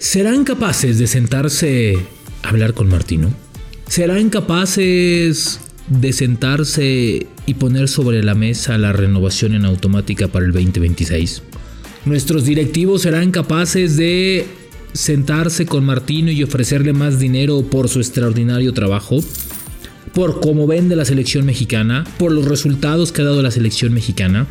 ¿Serán capaces de sentarse a hablar con Martino? ¿Serán capaces de sentarse y poner sobre la mesa la renovación en automática para el 2026? ¿Nuestros directivos serán capaces de sentarse con Martino y ofrecerle más dinero por su extraordinario trabajo? ¿Por cómo vende la selección mexicana? ¿Por los resultados que ha dado la selección mexicana?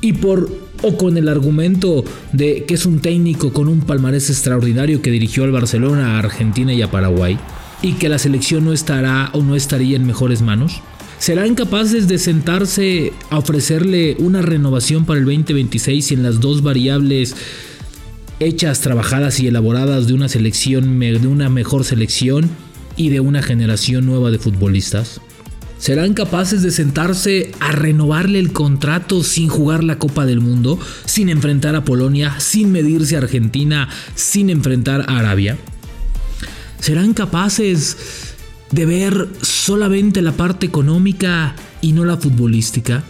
Y por o con el argumento de que es un técnico con un palmarés extraordinario que dirigió al Barcelona, a Argentina y a Paraguay, y que la selección no estará o no estaría en mejores manos? ¿Serán capaces de sentarse a ofrecerle una renovación para el 2026 en las dos variables hechas, trabajadas y elaboradas de una selección, de una mejor selección y de una generación nueva de futbolistas? ¿Serán capaces de sentarse a renovarle el contrato sin jugar la Copa del Mundo, sin enfrentar a Polonia, sin medirse a Argentina, sin enfrentar a Arabia? ¿Serán capaces de ver solamente la parte económica y no la futbolística?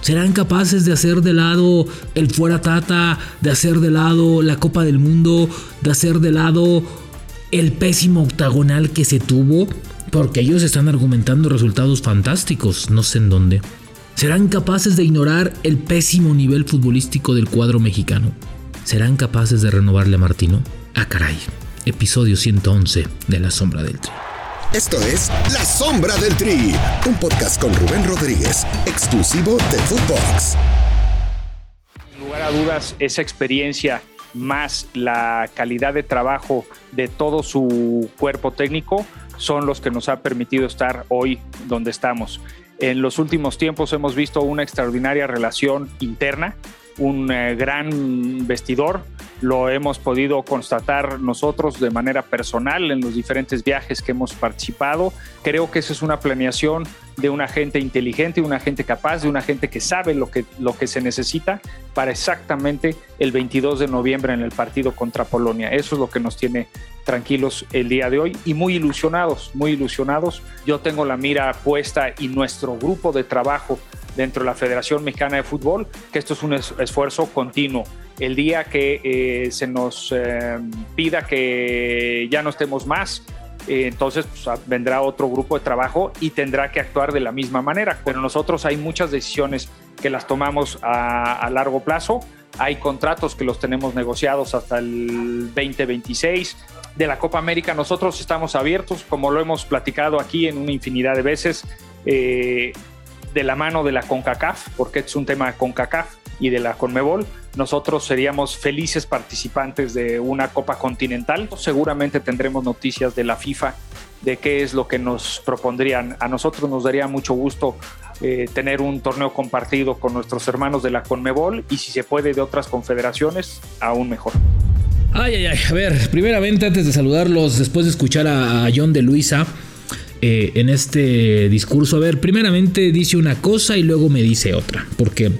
¿Serán capaces de hacer de lado el fuera tata, de hacer de lado la Copa del Mundo, de hacer de lado el pésimo octagonal que se tuvo? Porque ellos están argumentando resultados fantásticos, no sé en dónde. ¿Serán capaces de ignorar el pésimo nivel futbolístico del cuadro mexicano? ¿Serán capaces de renovarle a Martino? Ah, caray. Episodio 111 de La Sombra del Tri. Esto es La Sombra del Tri, un podcast con Rubén Rodríguez, exclusivo de Footbox. Sin lugar a dudas, esa experiencia más la calidad de trabajo de todo su cuerpo técnico son los que nos ha permitido estar hoy donde estamos. En los últimos tiempos hemos visto una extraordinaria relación interna, un eh, gran vestidor, lo hemos podido constatar nosotros de manera personal en los diferentes viajes que hemos participado. Creo que esa es una planeación de una gente inteligente, una gente capaz, de una gente que sabe lo que, lo que se necesita para exactamente el 22 de noviembre en el partido contra Polonia. Eso es lo que nos tiene tranquilos el día de hoy y muy ilusionados, muy ilusionados. Yo tengo la mira puesta y nuestro grupo de trabajo dentro de la Federación Mexicana de Fútbol, que esto es un esfuerzo continuo. El día que eh, se nos eh, pida que ya no estemos más, eh, entonces pues, vendrá otro grupo de trabajo y tendrá que actuar de la misma manera. Pero nosotros hay muchas decisiones que las tomamos a, a largo plazo. Hay contratos que los tenemos negociados hasta el 2026 de la Copa América. Nosotros estamos abiertos, como lo hemos platicado aquí en una infinidad de veces, eh, de la mano de la CONCACAF, porque es un tema de CONCACAF y de la CONMEBOL. Nosotros seríamos felices participantes de una Copa Continental. Seguramente tendremos noticias de la FIFA de qué es lo que nos propondrían. A nosotros nos daría mucho gusto eh, tener un torneo compartido con nuestros hermanos de la CONMEBOL y si se puede de otras confederaciones, aún mejor. Ay, ay, ay. A ver, primeramente, antes de saludarlos, después de escuchar a, John de Luisa eh, en este discurso, a ver, primeramente dice una cosa y luego me dice otra. Porque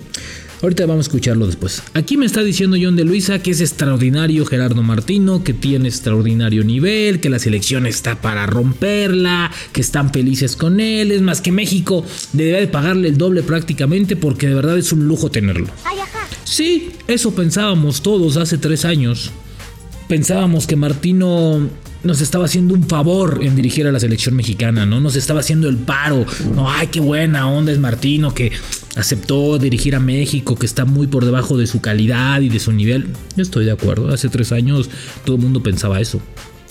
ahorita vamos a escucharlo después. Aquí me está diciendo John de Luisa que es extraordinario Gerardo Martino, que tiene extraordinario nivel, que la selección está para romperla, que están felices con él. Es más que México debe de pagarle el doble prácticamente porque de verdad es un lujo tenerlo. Sí, eso pensábamos todos hace tres años pensábamos que Martino nos estaba haciendo un favor en dirigir a la selección mexicana, ¿no? Nos estaba haciendo el paro. No, ay, qué buena onda es Martino que aceptó dirigir a México, que está muy por debajo de su calidad y de su nivel. Yo estoy de acuerdo. Hace tres años todo el mundo pensaba eso.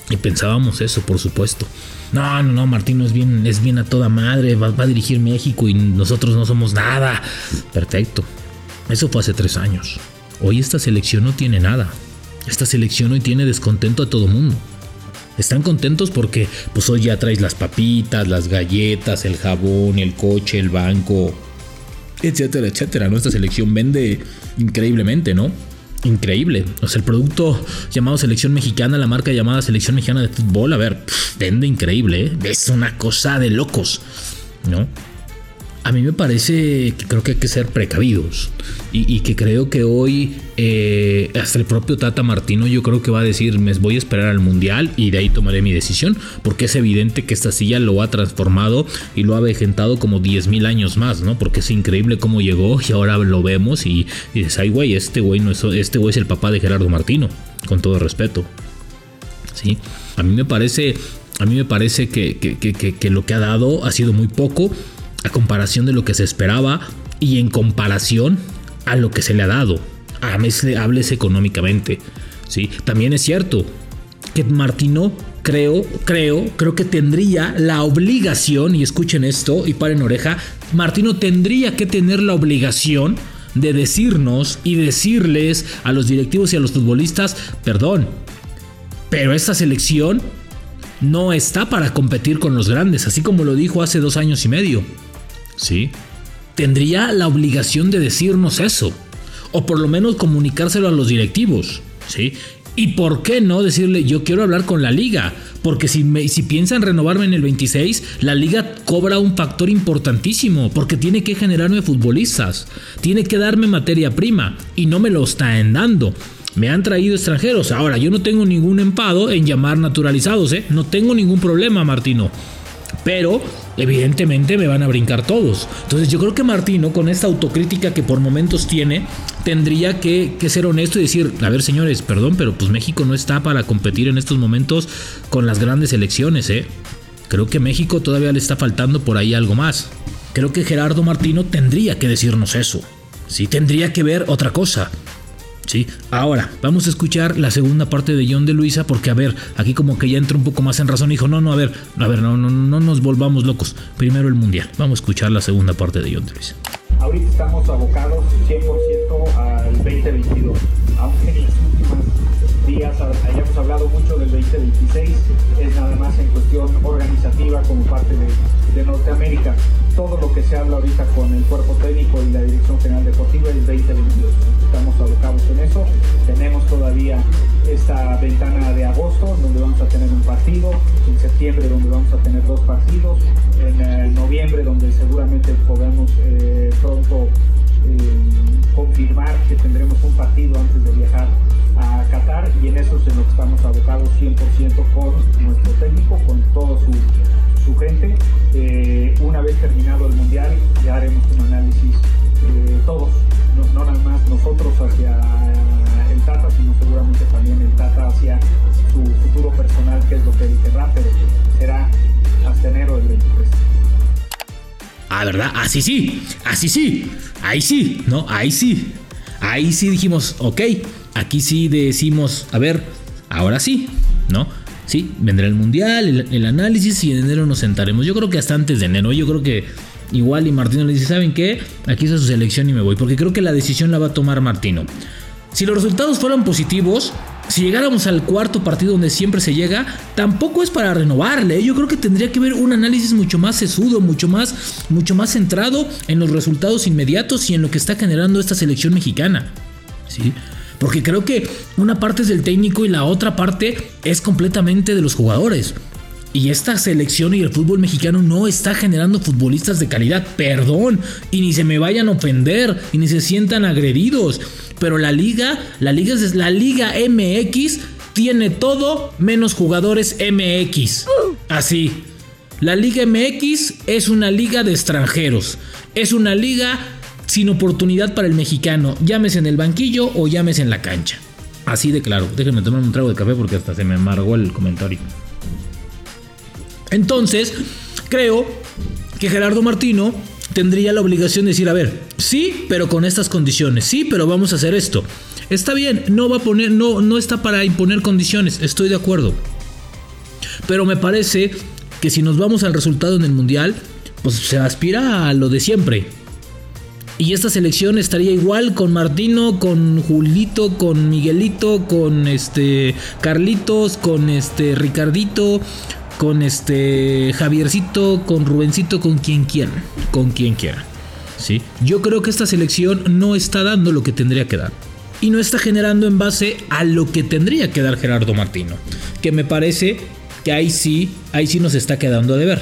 Y pensábamos eso, por supuesto. No, no, no, Martino es bien, es bien a toda madre, va, va a dirigir México y nosotros no somos nada. Perfecto. Eso fue hace tres años. Hoy esta selección no tiene nada. Esta selección hoy tiene descontento a todo mundo. Están contentos porque pues hoy ya traes las papitas, las galletas, el jabón, el coche, el banco, etcétera, etcétera. Nuestra selección vende increíblemente, ¿no? Increíble. O sea, el producto llamado Selección Mexicana, la marca llamada Selección Mexicana de Fútbol, a ver, vende increíble, ¿eh? Es una cosa de locos, ¿no? A mí me parece que creo que hay que ser precavidos y, que creo que hoy eh, hasta el propio Tata Martino yo creo que va a decir me voy a esperar al Mundial y de ahí tomaré mi decisión porque es evidente que esta silla lo ha transformado y lo ha vejentado como 10.000 años más, ¿no? Porque es increíble cómo llegó y ahora lo vemos y, dices, ay güey, este güey no es, este güey es el papá de Gerardo Martino, con todo respeto. ¿sí? A mí me parece, a mí me parece que, que, lo que ha dado ha sido muy poco a comparación de lo que se esperaba y en comparación a lo que se le ha dado. Hables económicamente. ¿sí? También es cierto que Martino creo, creo, creo que tendría la obligación, y escuchen esto y paren oreja, Martino tendría que tener la obligación de decirnos y decirles a los directivos y a los futbolistas, perdón, pero esta selección no está para competir con los grandes, así como lo dijo hace dos años y medio. ¿Sí? Tendría la obligación de decirnos eso, o por lo menos comunicárselo a los directivos. ¿Sí? Y por qué no decirle, yo quiero hablar con la liga, porque si, me, si piensan renovarme en el 26, la liga cobra un factor importantísimo, porque tiene que generarme futbolistas, tiene que darme materia prima, y no me lo están dando. Me han traído extranjeros. Ahora, yo no tengo ningún empado en llamar naturalizados, ¿eh? No tengo ningún problema, Martino. Pero evidentemente me van a brincar todos. Entonces yo creo que Martino, con esta autocrítica que por momentos tiene, tendría que, ser honesto y decir, a ver señores, perdón, pero pues México no está para competir en estos momentos con las grandes elecciones. ¿eh? Creo que México todavía le está faltando por ahí algo más. Creo que Gerardo Martino tendría que decirnos eso. Sí, tendría que ver otra cosa. Ahora, vamos a escuchar la segunda parte de John de Luisa porque, a ver, aquí como que ya entra un poco más en razón. Dijo, no, no, a ver, a ver, no, no, no nos volvamos locos. Primero el Mundial. Vamos a escuchar la segunda parte de John de Luisa. Ahorita estamos abocados 100% al 2022, aunque en los últimos días hayamos hablado mucho del 2026, es nada más en cuestión organizativa como parte de, de Norteamérica todo lo que se habla ahorita con el cuerpo técnico y la Dirección General Deportiva es 2022. Estamos abocados en eso. Tenemos todavía esta ventana de agosto donde vamos a tener un partido, en septiembre donde vamos a tener dos partidos, en eh, noviembre donde seguramente podemos eh, pronto eh, confirmar que tendremos un partido antes de viajar a Qatar y en eso es en lo que estamos abocados 100% con nuestro técnico, Ah, ¿verdad? Así sí, así sí, ahí sí, ¿no? Ahí sí. Ahí sí dijimos, ok, aquí sí decimos, a ver, ahora sí, ¿no? Sí, vendrá el mundial, el, análisis y en enero nos sentaremos. Yo creo que hasta antes de enero. Yo creo que igual y Martino le dice, ¿saben qué? Aquí está su selección y me voy. Porque creo que la decisión la va a tomar Martino. Si los resultados fueran positivos, si llegáramos al cuarto partido donde siempre se llega, tampoco es para renovarle. Yo creo que tendría que haber un análisis mucho más sesudo, mucho más, mucho más centrado en los resultados inmediatos y en lo que está generando esta selección mexicana. ¿Sí? Porque creo que una parte es del técnico y la otra parte es completamente de los jugadores. Y esta selección y el fútbol mexicano no está generando futbolistas de calidad, perdón, y ni se me vayan a ofender, y ni se sientan agredidos. Pero la liga, la liga es la Liga MX, tiene todo menos jugadores MX. Así. La Liga MX es una liga de extranjeros. Es una liga sin oportunidad para el mexicano, llámese en el banquillo o llámese en la cancha. Así de claro. Déjenme tomar un trago de café porque hasta se me amargó el comentario. Entonces, creo que Gerardo Martino tendría la obligación de decir, a ver, sí, pero con estas condiciones, sí, pero vamos a hacer esto. Está bien, no va a poner, no, no está para imponer condiciones, estoy de acuerdo. Pero me parece que si nos vamos al resultado en el Mundial, pues se aspira a lo de siempre. Y esta selección estaría igual con Martino, con Julito, con Miguelito, con este Carlitos, con este Ricardito, con este Javiercito, con Rubencito, con quien quieran, con quien quiera. ¿sí? Yo creo que esta selección no está dando lo que tendría que dar. Y no está generando en base a lo que tendría que dar Gerardo Martino. Que me parece que ahí sí, ahí sí nos está quedando de ver.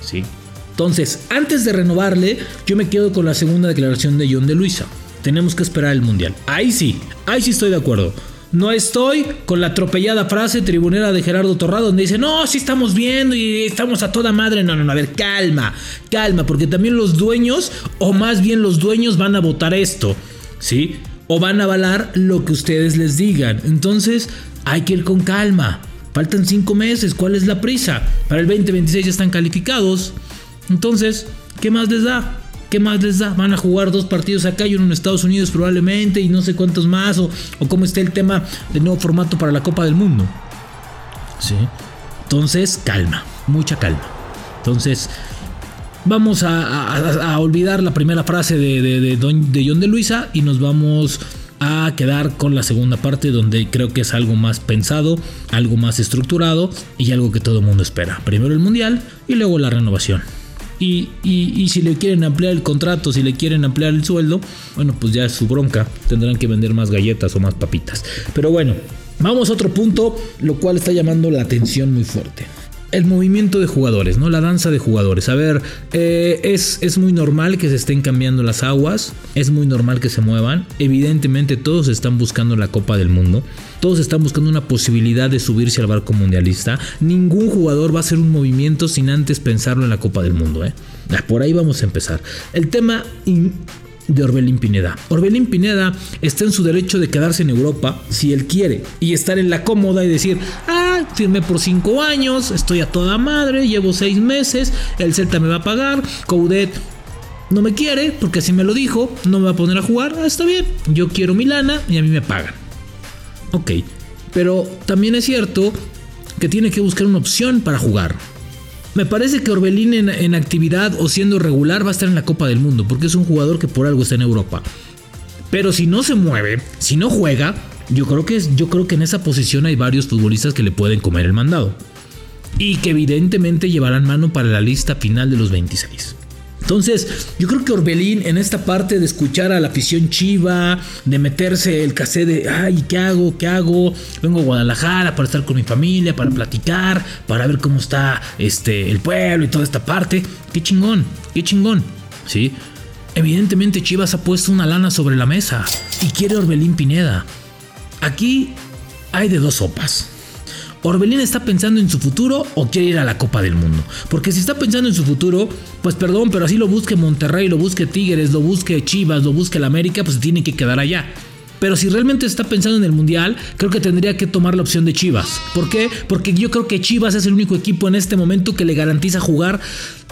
¿sí? Entonces, antes de renovarle, yo me quedo con la segunda declaración de John de Luisa. Tenemos que esperar el Mundial. Ahí sí, ahí sí estoy de acuerdo. No estoy con la atropellada frase tribunera de Gerardo Torrado donde dice, no, sí estamos viendo y estamos a toda madre. No, no, no, a ver, calma, calma, porque también los dueños, o más bien los dueños van a votar esto, ¿sí? O van a avalar lo que ustedes les digan. Entonces, hay que ir con calma. Faltan cinco meses, ¿cuál es la prisa? Para el 2026 ya están calificados. Entonces, ¿qué más les da? ¿Qué más les da? Van a jugar dos partidos acá y uno en Estados Unidos probablemente y no sé cuántos más o, cómo está el tema del nuevo formato para la Copa del Mundo. ¿Sí? Entonces, calma, mucha calma. Entonces, vamos a, olvidar la primera frase de, de, John de Luisa y nos vamos a quedar con la segunda parte donde creo que es algo más pensado, algo más estructurado y algo que todo el mundo espera. Primero el mundial y luego la renovación. Y, y, si le quieren ampliar el contrato, si le quieren ampliar el sueldo, bueno, pues ya es su bronca. Tendrán que vender más galletas o más papitas. Pero bueno, vamos a otro punto, lo cual está llamando la atención muy fuerte el movimiento de jugadores, ¿no? La danza de jugadores. A ver, eh, es, es muy normal que se estén cambiando las aguas, es muy normal que se muevan. Evidentemente todos están buscando la Copa del Mundo, todos están buscando una posibilidad de subirse al barco mundialista. Ningún jugador va a hacer un movimiento sin antes pensarlo en la Copa del Mundo, ¿eh? Ah, por ahí vamos a empezar. El tema de Orbelín Pineda. Orbelín Pineda está en su derecho de quedarse en Europa si él quiere y estar en la cómoda y decir, ah, firmé por cinco años, estoy a toda madre, llevo seis meses, el Celta me va a pagar, Coudet no me quiere porque así me lo dijo, no me va a poner a jugar, ah, está bien, yo quiero mi lana y a mí me pagan. Ok, pero también es cierto que tiene que buscar una opción para jugar. Me parece que Orbelín en, actividad o siendo regular va a estar en la Copa del Mundo, porque es un jugador que por algo está en Europa. Pero si no se mueve, si no juega, yo creo que, yo creo que en esa posición hay varios futbolistas que le pueden comer el mandado. Y que evidentemente llevarán mano para la lista final de los 26. Entonces, yo creo que Orbelín en esta parte de escuchar a la afición chiva, de meterse el casé de, ay, ¿qué hago? ¿Qué hago? Vengo a Guadalajara para estar con mi familia, para platicar, para ver cómo está este, el pueblo y toda esta parte. Qué chingón, qué chingón, ¿sí? Evidentemente Chivas ha puesto una lana sobre la mesa y quiere Orbelín Pineda. Aquí hay de dos sopas. ¿Orbelín está pensando en su futuro o quiere ir a la Copa del Mundo? Porque si está pensando en su futuro, pues perdón, pero así lo busque Monterrey, lo busque Tigres, lo busque Chivas, lo busque el América, pues se tiene que quedar allá. Pero si realmente está pensando en el Mundial, creo que tendría que tomar la opción de Chivas. ¿Por qué? Porque yo creo que Chivas es el único equipo en este momento que le garantiza jugar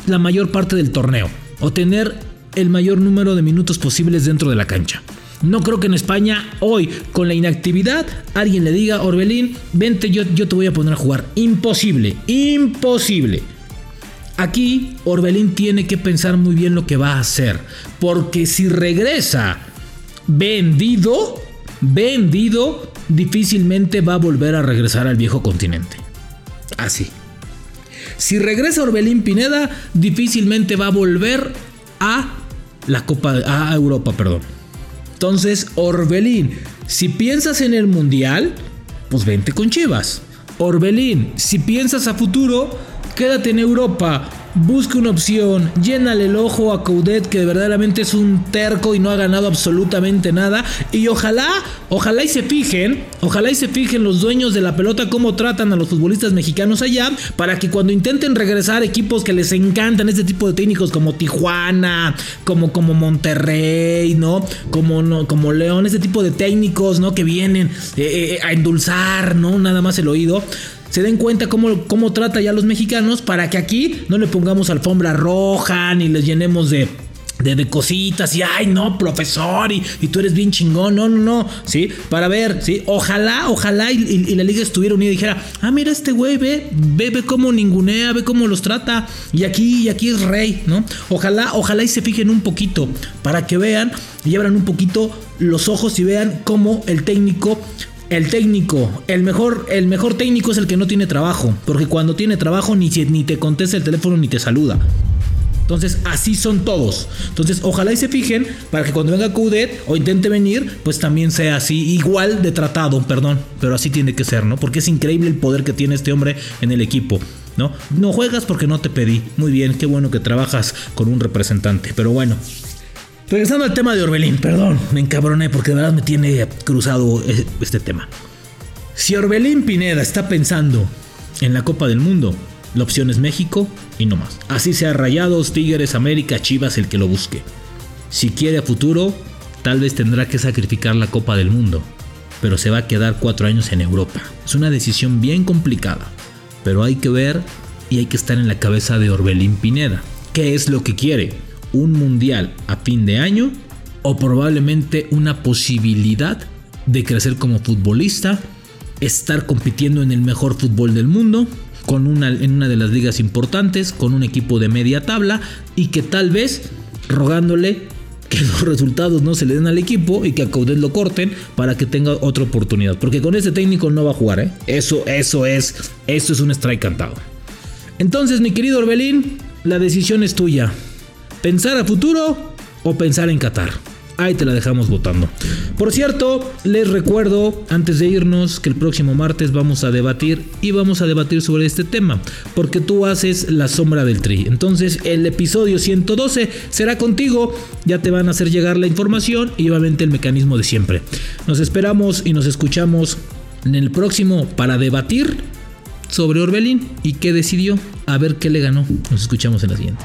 la mayor parte del torneo o tener el mayor número de minutos posibles dentro de la cancha. No creo que en España hoy, con la inactividad, alguien le diga, Orbelín, vente, yo, yo te voy a poner a jugar. Imposible, imposible. Aquí Orbelín tiene que pensar muy bien lo que va a hacer. Porque si regresa vendido, vendido, difícilmente va a volver a regresar al viejo continente. Así. Si regresa Orbelín Pineda, difícilmente va a volver a la Copa a Europa, perdón. Entonces, Orbelín, si piensas en el Mundial, pues vente con Chivas. Orbelín, si piensas a futuro, quédate en Europa busque una opción, llénale el ojo a Coudet que verdaderamente es un terco y no ha ganado absolutamente nada y ojalá, ojalá y se fijen, ojalá y se fijen los dueños de la pelota cómo tratan a los futbolistas mexicanos allá para que cuando intenten regresar equipos que les encantan este tipo de técnicos como Tijuana, como como Monterrey, ¿no? Como no, como León, este tipo de técnicos, ¿no? Que vienen eh, eh, a endulzar, ¿no? Nada más el oído se den cuenta cómo, cómo trata ya a los mexicanos para que aquí no le pongamos alfombra roja ni les llenemos de, de, cositas y ay no profesor y, tú eres bien chingón no no no sí para ver sí ojalá ojalá y, la liga estuviera unida y dijera ah mira este güey ve ve ve cómo ningunea ve cómo los trata y aquí y aquí es rey no ojalá ojalá y se fijen un poquito para que vean y abran un poquito los ojos y vean cómo el técnico el técnico, el mejor, el mejor técnico es el que no tiene trabajo, porque cuando tiene trabajo ni, ni te contesta el teléfono ni te saluda. Entonces, así son todos. Entonces, ojalá y se fijen para que cuando venga Coudet o intente venir, pues también sea así, igual de tratado, perdón, pero así tiene que ser, ¿no? Porque es increíble el poder que tiene este hombre en el equipo, ¿no? No juegas porque no te pedí. Muy bien, qué bueno que trabajas con un representante, pero bueno, Regresando al tema de Orbelín, perdón, me encabroné porque de verdad me tiene cruzado e-, este tema. Si Orbelín Pineda está pensando en la Copa del Mundo, la opción es México y no más. Así sea Rayados, Tigres, América, Chivas el que lo busque. Si quiere a futuro, tal vez tendrá que sacrificar la Copa del Mundo. pero se va a quedar cuatro años en Europa. Es una decisión bien complicada, pero hay que ver y hay que estar en la cabeza de Orbelín Pineda. ¿Qué es lo que quiere? ¿Un mundial a fin de año? ¿O probablemente una posibilidad de crecer como futbolista? ¿Estar compitiendo en el mejor fútbol del mundo? Con una, en una de las ligas importantes, con un equipo de media tabla y que tal vez rogándole que los resultados no se le den al equipo y que a Caudel lo corten para que tenga otra oportunidad. Porque con ese técnico no va a jugar, ¿eh? Eso, eso es, eso es un strike cantado. Entonces, mi querido Orbelín, la decisión es tuya. ¿Pensar a futuro o pensar en Qatar? Ahí te la dejamos votando. Por cierto, les recuerdo antes de irnos que el próximo martes vamos a debatir y vamos a debatir sobre este tema, porque tú haces la sombra del tri. Entonces, el episodio 112 será contigo, ya te van a hacer llegar la información y obviamente el mecanismo de siempre. Nos esperamos y nos escuchamos en el próximo para debatir sobre Orbelín y qué decidió, a ver qué le ganó. Nos escuchamos en la siguiente.